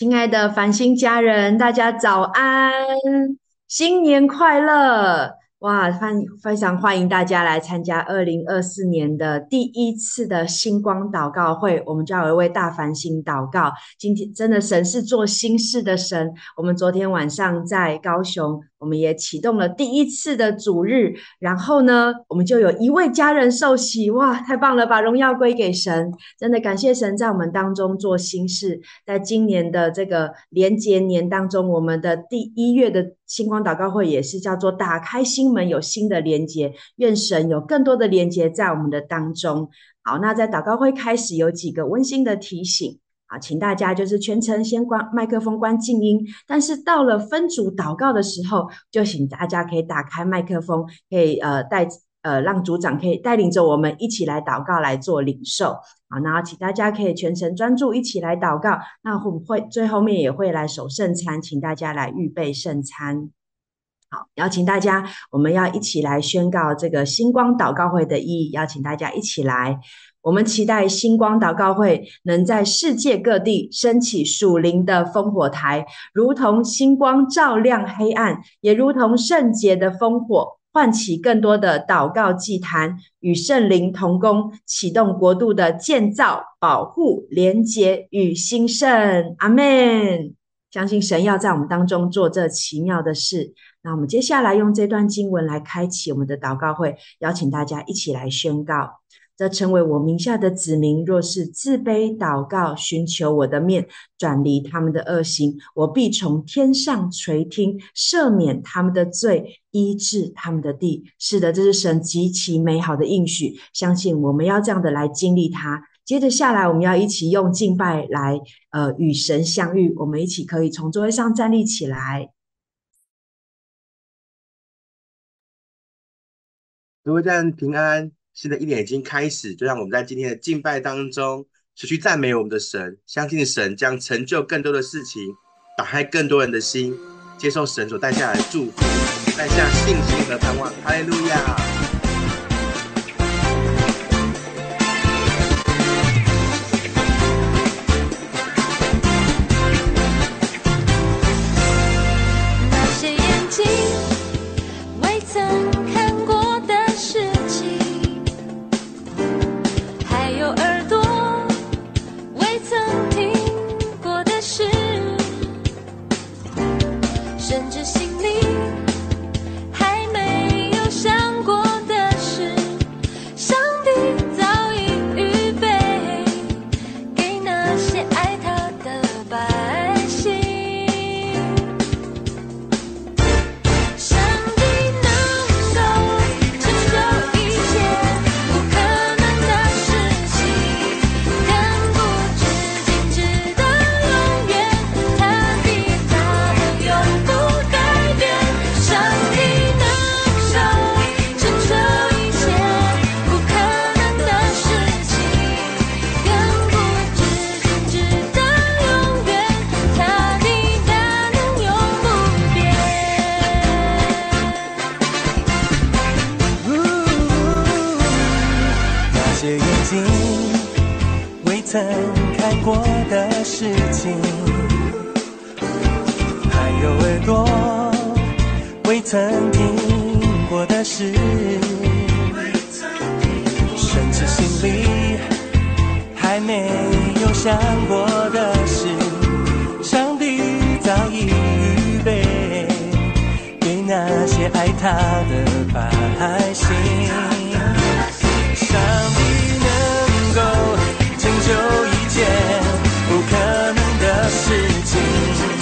亲爱的繁星家人，大家早安，新年快乐！哇，欢非常欢迎大家来参加二零二四年的第一次的星光祷告会。我们就要有一位大繁星祷告。今天真的神是做新事的神。我们昨天晚上在高雄。我们也启动了第一次的主日，然后呢，我们就有一位家人受洗，哇，太棒了，把荣耀归给神，真的感谢神在我们当中做新事。在今年的这个连结年当中，我们的第一月的星光祷告会也是叫做打开心门，有新的连接，愿神有更多的连接在我们的当中。好，那在祷告会开始有几个温馨的提醒。啊，请大家就是全程先关麦克风、关静音，但是到了分组祷告的时候，就请大家可以打开麦克风，可以呃带呃让组长可以带领着我们一起来祷告来做领受。好，那请大家可以全程专注一起来祷告。那会不会最后面也会来守圣餐，请大家来预备圣餐。好，邀请大家，我们要一起来宣告这个星光祷告会的意义，邀请大家一起来。我们期待星光祷告会能在世界各地升起属灵的烽火台，如同星光照亮黑暗，也如同圣洁的烽火，唤起更多的祷告祭坛，与圣灵同工，启动国度的建造、保护、连结与兴盛。阿门！相信神要在我们当中做这奇妙的事。那我们接下来用这段经文来开启我们的祷告会，邀请大家一起来宣告。则成为我名下的子民，若是自卑祷告，寻求我的面，转离他们的恶行，我必从天上垂听，赦免他们的罪，医治他们的地。是的，这是神极其美好的应许。相信我们要这样的来经历它。接着下来，我们要一起用敬拜来，呃，与神相遇。我们一起可以从座位上站立起来。各位家人平安。新的一年已经开始，就让我们在今天的敬拜当中持续赞美我们的神，相信神将成就更多的事情，打开更多人的心，接受神所带下来的祝福，带下信心和盼望。哈利路亚。等着。未曾看过的事情，还有耳朵未曾听过的事，甚至心里还没有想过的事，上帝早已预备给那些爱他的百姓。事情。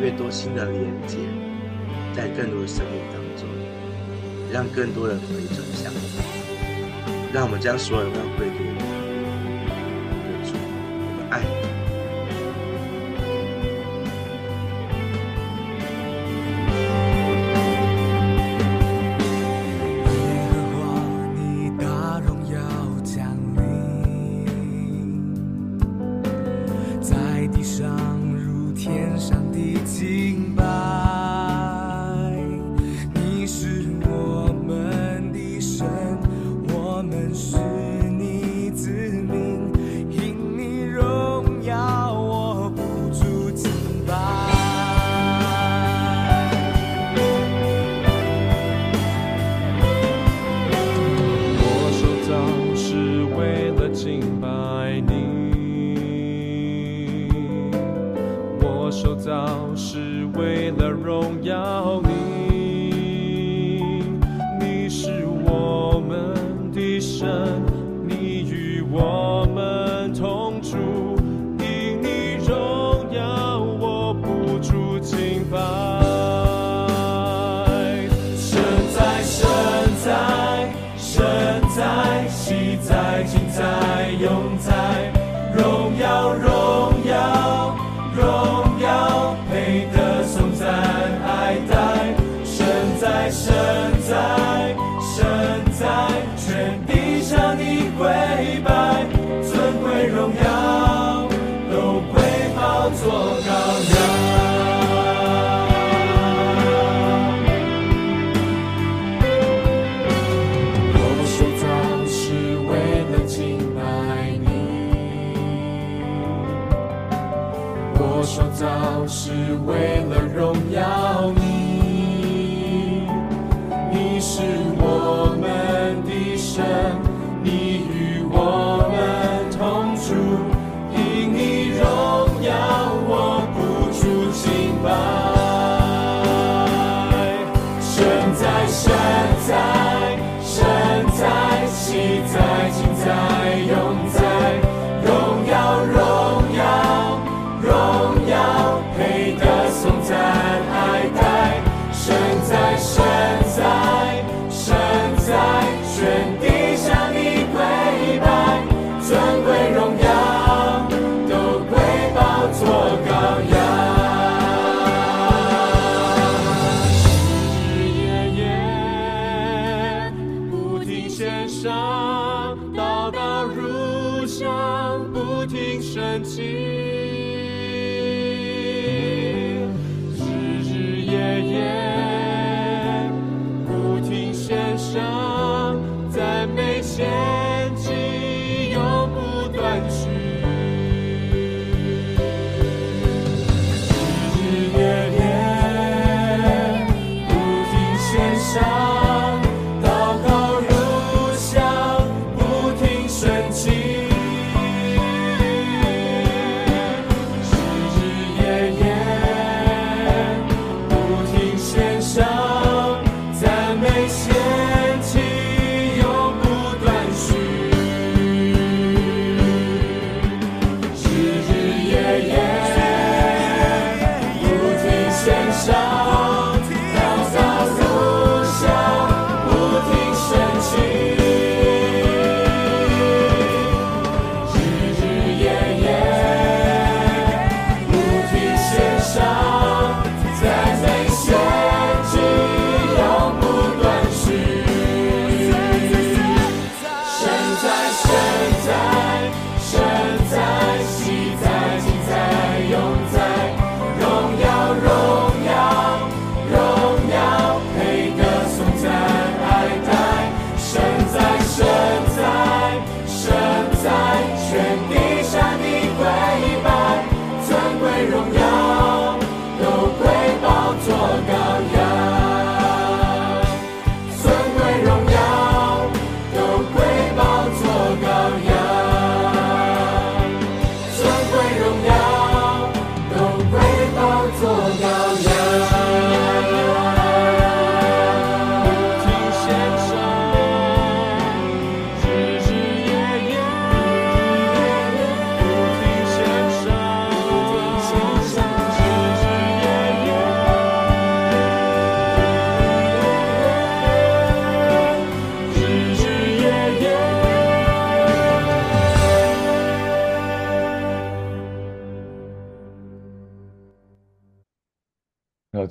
越多新的连接，在更多的生命当中，让更多人回转向你，让我们将所有的荣耀归给你。主，我们爱你。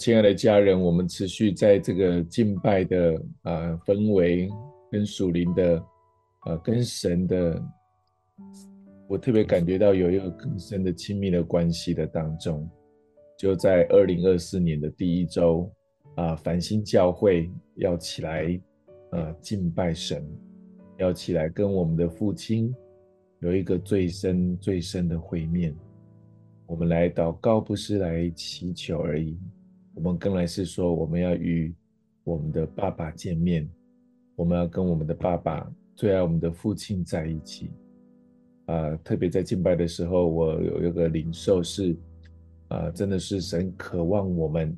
亲爱的家人，我们持续在这个敬拜的啊、呃、氛围，跟属灵的啊、呃、跟神的，我特别感觉到有一个更深的亲密的关系的当中，就在二零二四年的第一周啊，繁星教会要起来啊敬拜神，要起来跟我们的父亲有一个最深最深的会面。我们来祷告，不是来祈求而已。我们更来是说，我们要与我们的爸爸见面，我们要跟我们的爸爸最爱我们的父亲在一起。啊、特别在敬拜的时候，我有一个领受是，啊、真的是神渴望我们，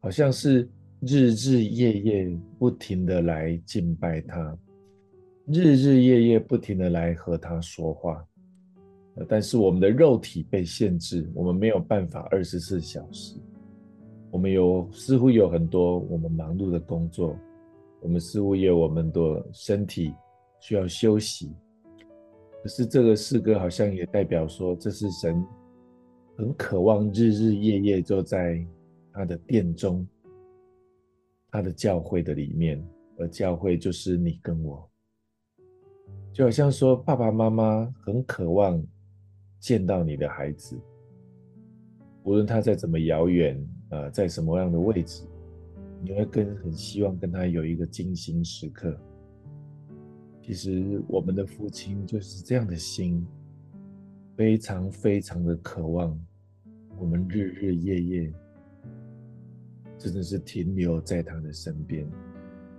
好像是日日夜夜不停的来敬拜他，日日夜夜不停的来和他说话。呃、但是我们的肉体被限制，我们没有办法二十四小时。我们有似乎有很多我们忙碌的工作，我们似乎也有我们的身体需要休息。可是这个诗歌好像也代表说，这是神很渴望日日夜夜坐在他的殿中，他的教会的里面，而教会就是你跟我，就好像说爸爸妈妈很渴望见到你的孩子，无论他在怎么遥远。呃，在什么样的位置，你会更很希望跟他有一个精心时刻。其实我们的父亲就是这样的心，非常非常的渴望我们日日夜夜，真的是停留在他的身边，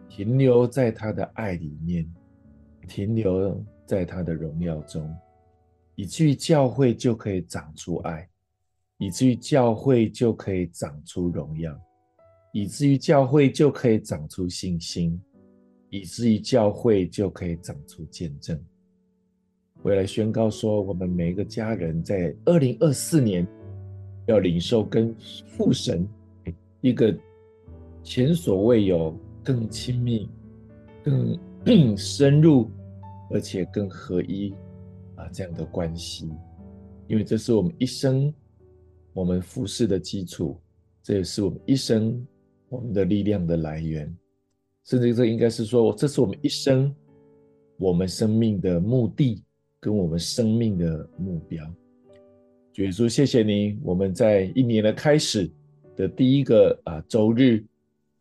停留在他的爱里面，停留在他的荣耀中，以至于教会就可以长出爱。以至于教会就可以长出荣耀，以至于教会就可以长出信心，以至于教会就可以长出见证。我要来宣告说，我们每一个家人在二零二四年要领受跟父神一个前所未有、更亲密、更 深入，而且更合一啊这样的关系，因为这是我们一生。我们服侍的基础，这也是我们一生我们的力量的来源，甚至这应该是说，这是我们一生我们生命的目的跟我们生命的目标。主耶稣，谢谢你，我们在一年的开始的第一个啊周日，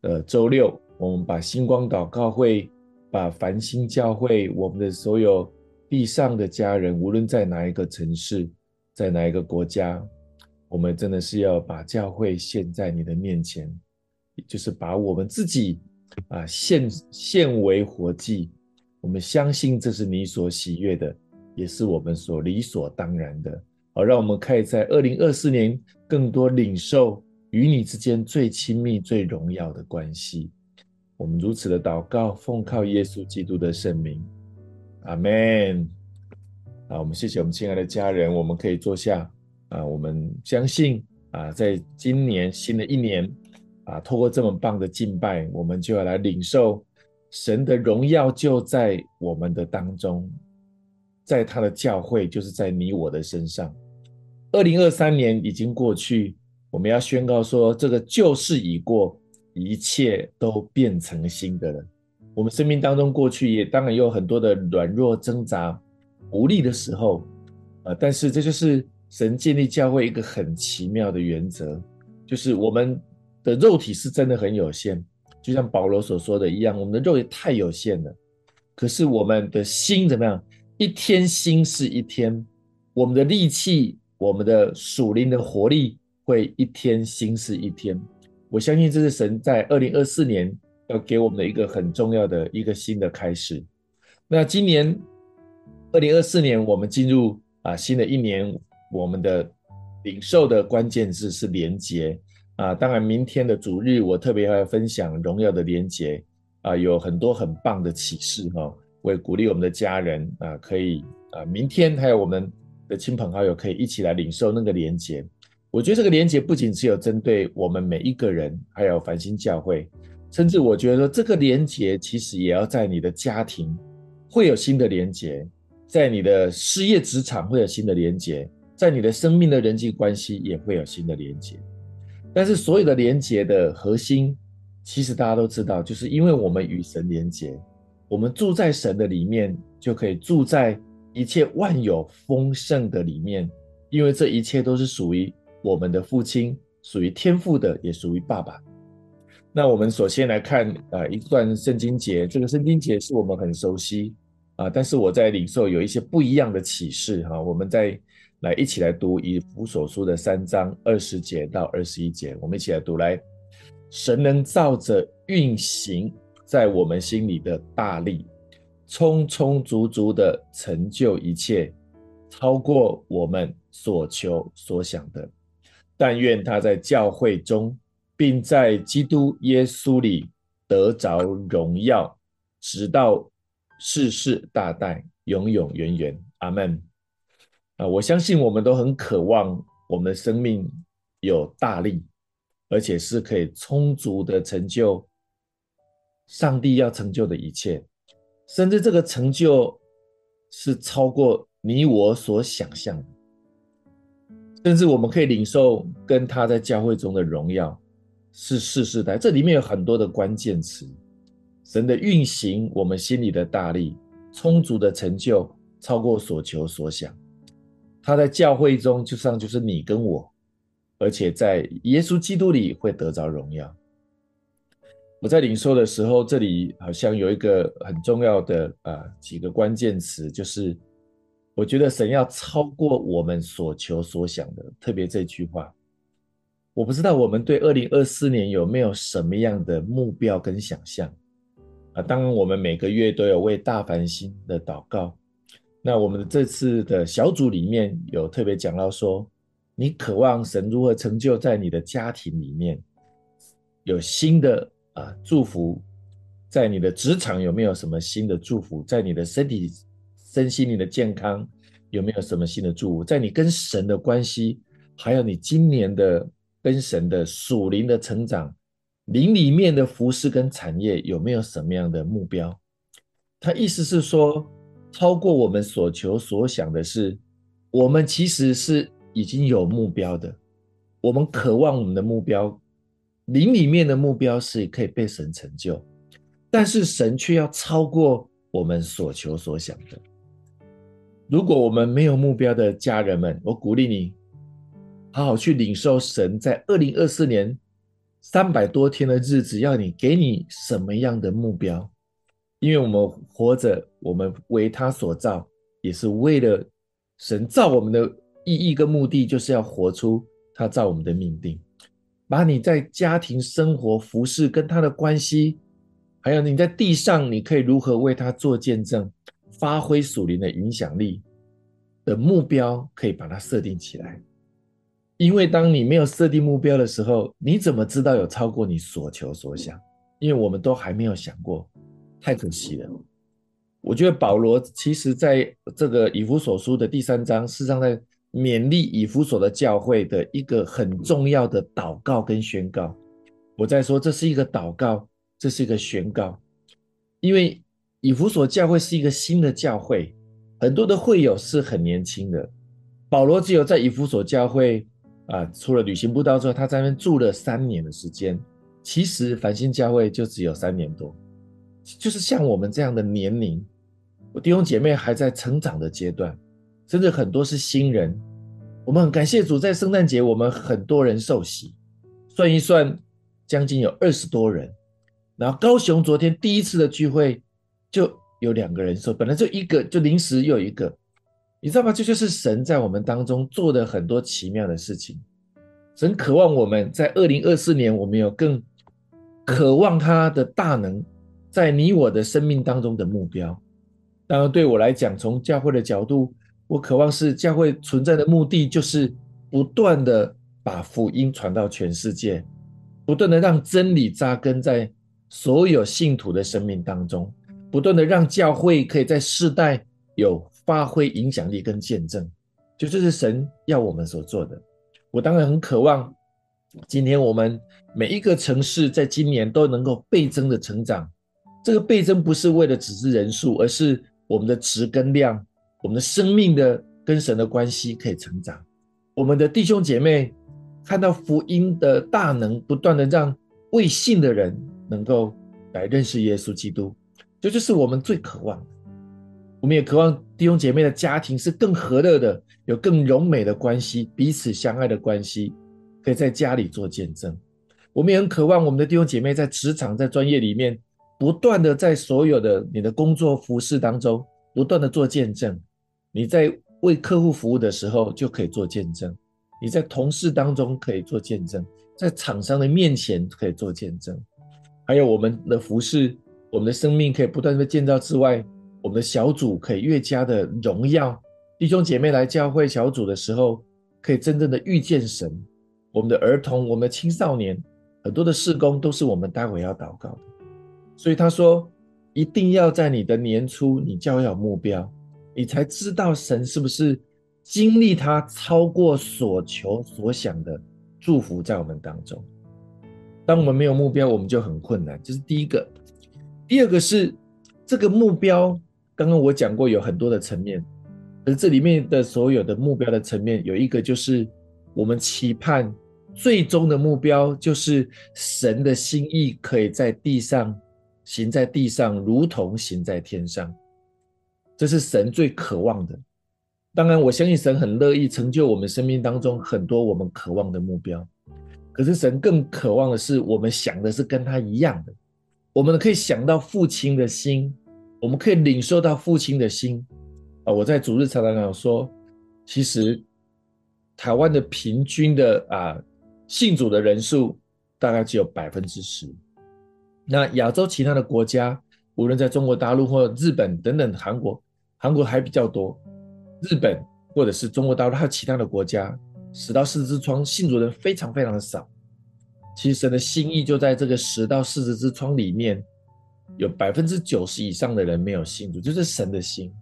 呃周六，我们把星光祷告会，把繁星教会，我们的所有地上的家人，无论在哪一个城市，在哪一个国家。我们真的是要把教会献在你的面前，就是把我们自己啊献献为活祭。我们相信这是你所喜悦的，也是我们所理所当然的。好，让我们可以在二零二四年更多领受与你之间最亲密、最荣耀的关系。我们如此的祷告，奉靠耶稣基督的圣名，阿门。好，我们谢谢我们亲爱的家人，我们可以坐下。啊，我们相信啊，在今年新的一年啊，透过这么棒的敬拜，我们就要来领受神的荣耀，就在我们的当中，在他的教会，就是在你我的身上。二零二三年已经过去，我们要宣告说，这个旧事已过，一切都变成新的了。我们生命当中过去也当然有很多的软弱挣扎、无力的时候，啊，但是这就是。神建立教会一个很奇妙的原则，就是我们的肉体是真的很有限，就像保罗所说的一样，我们的肉体太有限了。可是我们的心怎么样？一天新是一天，我们的力气，我们的属灵的活力会一天新是一天。我相信这是神在二零二四年要给我们的一个很重要的一个新的开始。那今年二零二四年，我们进入啊新的一年。我们的领受的关键字是连结啊，当然明天的主日我特别要分享荣耀的连结啊，有很多很棒的启示哈，我也鼓励我们的家人啊，可以啊，明天还有我们的亲朋好友可以一起来领受那个连结。我觉得这个连结不仅只有针对我们每一个人，还有繁星教会，甚至我觉得说这个连结其实也要在你的家庭会有新的连结，在你的事业职场会有新的连结。在你的生命的人际关系也会有新的连接。但是所有的连结的核心，其实大家都知道，就是因为我们与神连结，我们住在神的里面，就可以住在一切万有丰盛的里面，因为这一切都是属于我们的父亲，属于天父的，也属于爸爸。那我们首先来看、呃、一段圣经节，这个圣经节是我们很熟悉啊、但是我在领受有一些不一样的启示哈、我们在来一起来读以弗所书的三章二十节到二十一节，我们一起来读来，神能照着运行在我们心里的大力，充充足足的成就一切，超过我们所求所想的，但愿他在教会中。并在基督耶稣里得着荣耀，直到世世代代，永永远远。阿门。啊，我相信我们都很渴望我们的生命有大力，而且是可以充足的成就上帝要成就的一切，甚至这个成就是超过你我所想象的，甚至我们可以领受跟他在教会中的荣耀。是世世代，这里面有很多的关键词。神的运行，我们心里的大力，充足的成就，超过所求所想。他在教会中，就像就是你跟我，而且在耶稣基督里会得着荣耀。我在领受的时候，这里好像有一个很重要的啊、呃、几个关键词，就是我觉得神要超过我们所求所想的，特别这句话。我不知道我们对二零二四年有没有什么样的目标跟想象啊？当然，我们每个月都有为大繁星的祷告。那我们这次的小组里面有特别讲到说，你渴望神如何成就在你的家庭里面，有新的啊祝福，在你的职场有没有什么新的祝福？在你的身体、身心灵的健康有没有什么新的祝福？在你跟神的关系，还有你今年的。跟神的属灵的成长，灵里面的服饰跟产业有没有什么样的目标？他意思是说，超过我们所求所想的是，我们其实是已经有目标的。我们渴望我们的目标，灵里面的目标是可以被神成就，但是神却要超过我们所求所想的。如果我们没有目标的家人们，我鼓励你。好好去领受神在二零二四年三百多天的日子，要你给你什么样的目标？因为我们活着，我们为他所造，也是为了神造我们的意义跟目的，就是要活出他造我们的命定。把你在家庭生活、服侍跟他的关系，还有你在地上，你可以如何为他做见证，发挥属灵的影响力的目标，可以把它设定起来。因为当你没有设定目标的时候，你怎么知道有超过你所求所想？因为我们都还没有想过，太可惜了。我觉得保罗其实在这个以弗所书的第三章，事实上在勉励以弗所的教会的一个很重要的祷告跟宣告。我在说这是一个祷告，这是一个宣告，因为以弗所教会是一个新的教会，很多的会友是很年轻的。保罗只有在以弗所教会。啊，除了旅行布道之后，他在那住了三年的时间。其实繁星教会就只有三年多，就是像我们这样的年龄，我弟兄姐妹还在成长的阶段，甚至很多是新人。我们很感谢主，在圣诞节我们很多人受洗，算一算，将近有二十多人。然后高雄昨天第一次的聚会就有两个人受，本来就一个，就临时又一个。你知道吗？这就是神在我们当中做的很多奇妙的事情。神渴望我们在二零二四年，我们有更渴望他的大能在你我的生命当中的目标。当然，对我来讲，从教会的角度，我渴望是教会存在的目的，就是不断的把福音传到全世界，不断的让真理扎根在所有信徒的生命当中，不断的让教会可以在世代有。发挥影响力跟见证，就这是神要我们所做的。我当然很渴望，今天我们每一个城市在今年都能够倍增的成长。这个倍增不是为了只是人数，而是我们的值跟量，我们的生命的跟神的关系可以成长。我们的弟兄姐妹看到福音的大能，不断的让未信的人能够来认识耶稣基督，这就，是我们最渴望的。我们也渴望弟兄姐妹的家庭是更和乐的，有更柔美的关系，彼此相爱的关系，可以在家里做见证。我们也很渴望我们的弟兄姐妹在职场、在专业里面，不断的在所有的你的工作服事当中，不断的做见证。你在为客户服务的时候，就可以做见证；你在同事当中可以做见证，在厂商的面前可以做见证。还有我们的服事，我们的生命可以不断的建造之外。我们的小组可以越加的荣耀弟兄姐妹来教会小组的时候，可以真正的遇见神。我们的儿童、我们的青少年，很多的事工都是我们待会要祷告的。所以他说，一定要在你的年初，你就要有目标，你才知道神是不是经历他超过所求所想的祝福在我们当中。当我们没有目标，我们就很困难。这是第一个。第二个是这个目标。刚刚我讲过有很多的层面，而这里面的所有的目标的层面，有一个就是我们期盼最终的目标，就是神的心意可以在地上行在地上，如同行在天上。这是神最渴望的。当然，我相信神很乐意成就我们生命当中很多我们渴望的目标。可是神更渴望的是，我们想的是跟他一样的，我们可以想到父亲的心。我们可以领受到父亲的心啊！我在主日常常讲说，其实台湾的平均的啊信主的人数大概只有百分之十。那亚洲其他的国家，无论在中国大陆或日本等等，韩国韩国还比较多，日本或者是中国大陆还有其他的国家，十到四十之窗信主的人非常非常的少。其实神的心意就在这个十到四十之窗里面。有百分之九十以上的人没有信主，就是神的心，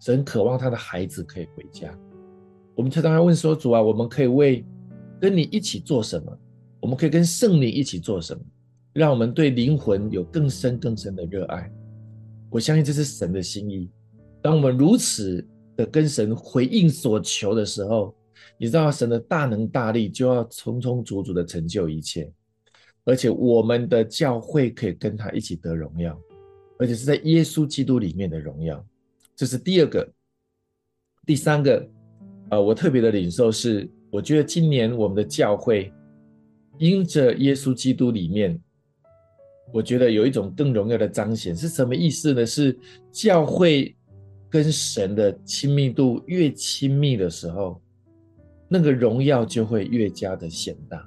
神渴望他的孩子可以回家。我们常常问说：“主啊，我们可以为跟你一起做什么？我们可以跟圣灵一起做什么？让我们对灵魂有更深更深的热爱。”我相信这是神的心意。当我们如此的跟神回应所求的时候，你知道神的大能大力就要充充足足的成就一切。而且我们的教会可以跟他一起得荣耀，而且是在耶稣基督里面的荣耀。这是第二个，第三个，呃，我特别的领受是，我觉得今年我们的教会因着耶稣基督里面，我觉得有一种更荣耀的彰显是什么意思呢？是教会跟神的亲密度越亲密的时候，那个荣耀就会越加的显大。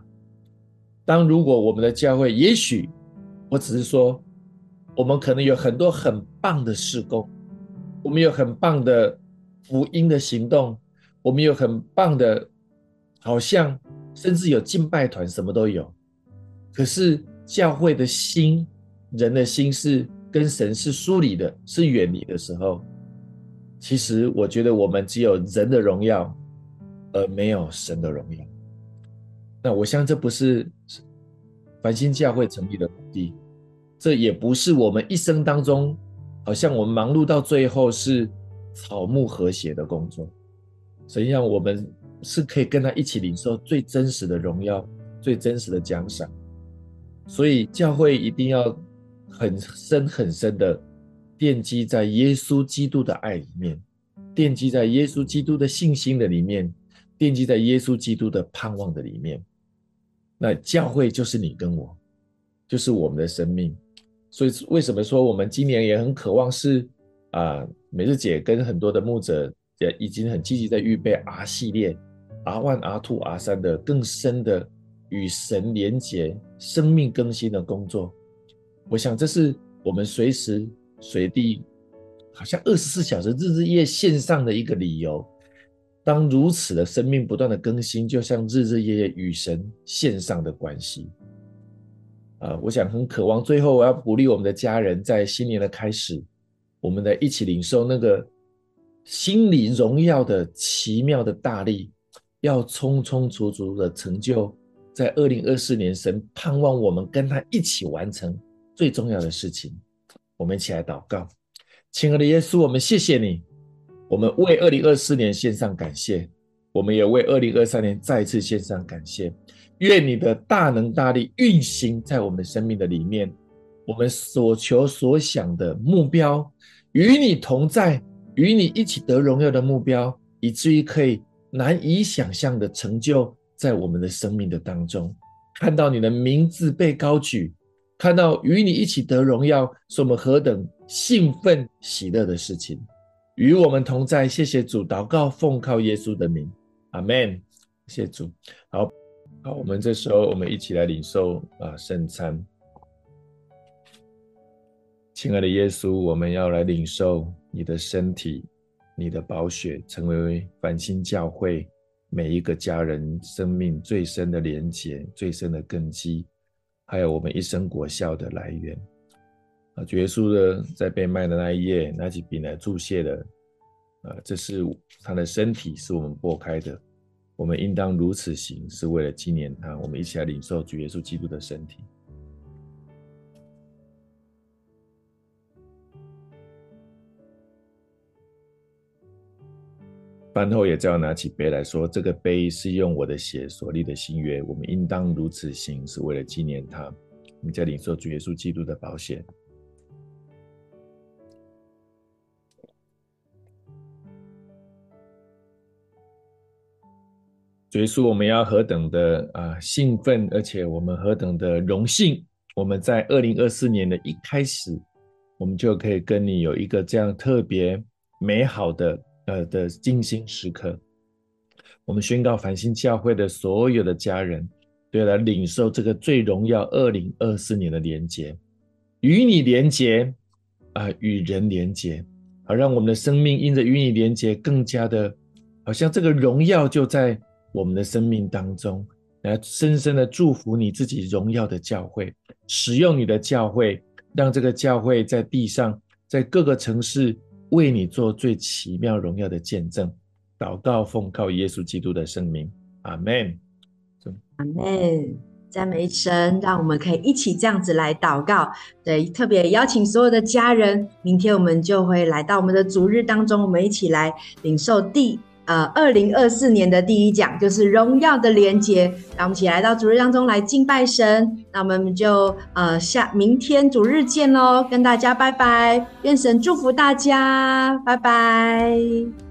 当如果我们的教会，也许我只是说，我们可能有很多很棒的事工，我们有很棒的福音的行动，我们有很棒的，好像甚至有敬拜团，什么都有。可是教会的心，人的心是跟神是疏离的，是远离的时候，其实我觉得我们只有人的荣耀，而没有神的荣耀。那我相信这不是繁星教会成立的目的，这也不是我们一生当中，好像我们忙碌到最后是草木和谐的工作。实际上，我们是可以跟他一起领受最真实的荣耀、最真实的奖赏。所以，教会一定要很深很深的奠基在耶稣基督的爱里面，奠基在耶稣基督的信心的里面，奠基在耶稣基督的盼望的里面。那教会就是你跟我，就是我们的生命。所以为什么说我们今年也很渴望是啊，美日姐跟很多的牧者也已经很积极在预备 R 系列，R one、R two、R 三的更深的与神连结、生命更新的工作。我想这是我们随时随地，好像二十四小时、日日夜夜线上的一个理由。当如此的生命不断的更新，就像日日夜夜与神线上的关系，啊，我想很渴望。最后，我要鼓励我们的家人，在新年的开始，我们的一起领受那个心里荣耀的奇妙的大力，要充充足足的成就，在二零二四年，神盼望我们跟他一起完成最重要的事情。我们一起来祷告，亲爱的耶稣，我们谢谢你。我们为二零二四年献上感谢，我们也为二零二三年再次献上感谢。愿你的大能大力运行在我们生命的里面，我们所求所想的目标，与你同在，与你一起得荣耀的目标，以至于可以难以想象的成就在我们的生命的当中。看到你的名字被高举，看到与你一起得荣耀，是我们何等兴奋喜乐的事情。与我们同在，谢谢主，祷告奉靠耶稣的名，阿门。谢谢主，好。好，我们这时候，我们一起来领受啊圣餐。亲爱的耶稣，我们要来领受你的身体、你的宝血，成为繁星教会每一个家人生命最深的连结、最深的根基，还有我们一生果效的来源。啊，主耶稣呢在被卖的那一夜，拿起笔来注谢的，啊，这是他的身体，是我们擘开的。我们应当如此行，是为了纪念他。我们一起来领受主耶稣基督的身体。饭后也再要拿起杯来说：“这个杯是用我的血所立的新约。我们应当如此行，是为了纪念他。”我们再领受主耶稣基督的保险。主耶稣，我们要何等的啊兴奋，而且我们何等的荣幸！我们在二零二四年的一开始，我们就可以跟你有一个这样特别美好的呃的静心时刻。我们宣告繁星教会的所有的家人，都要来领受这个最荣耀二零二四年的连结，与你连结啊，与人连结，好让我们的生命因着与你连结，更加的好像这个荣耀就在。我们的生命当中，来深深的祝福你自己荣耀的教会，使用你的教会，让这个教会在地上，在各个城市为你做最奇妙荣耀的见证。祷告奉靠耶稣基督的圣名，阿门。阿门。赞美神，让我们可以一起这样子来祷告。对，特别邀请所有的家人，明天我们就会来到我们的主日当中，我们一起来领受地。呃，二零二四年的第一讲就是荣耀的连接，让我们一起来到主日当中来敬拜神。那我们就呃下明天主日见喽，跟大家拜拜，愿神祝福大家，拜拜。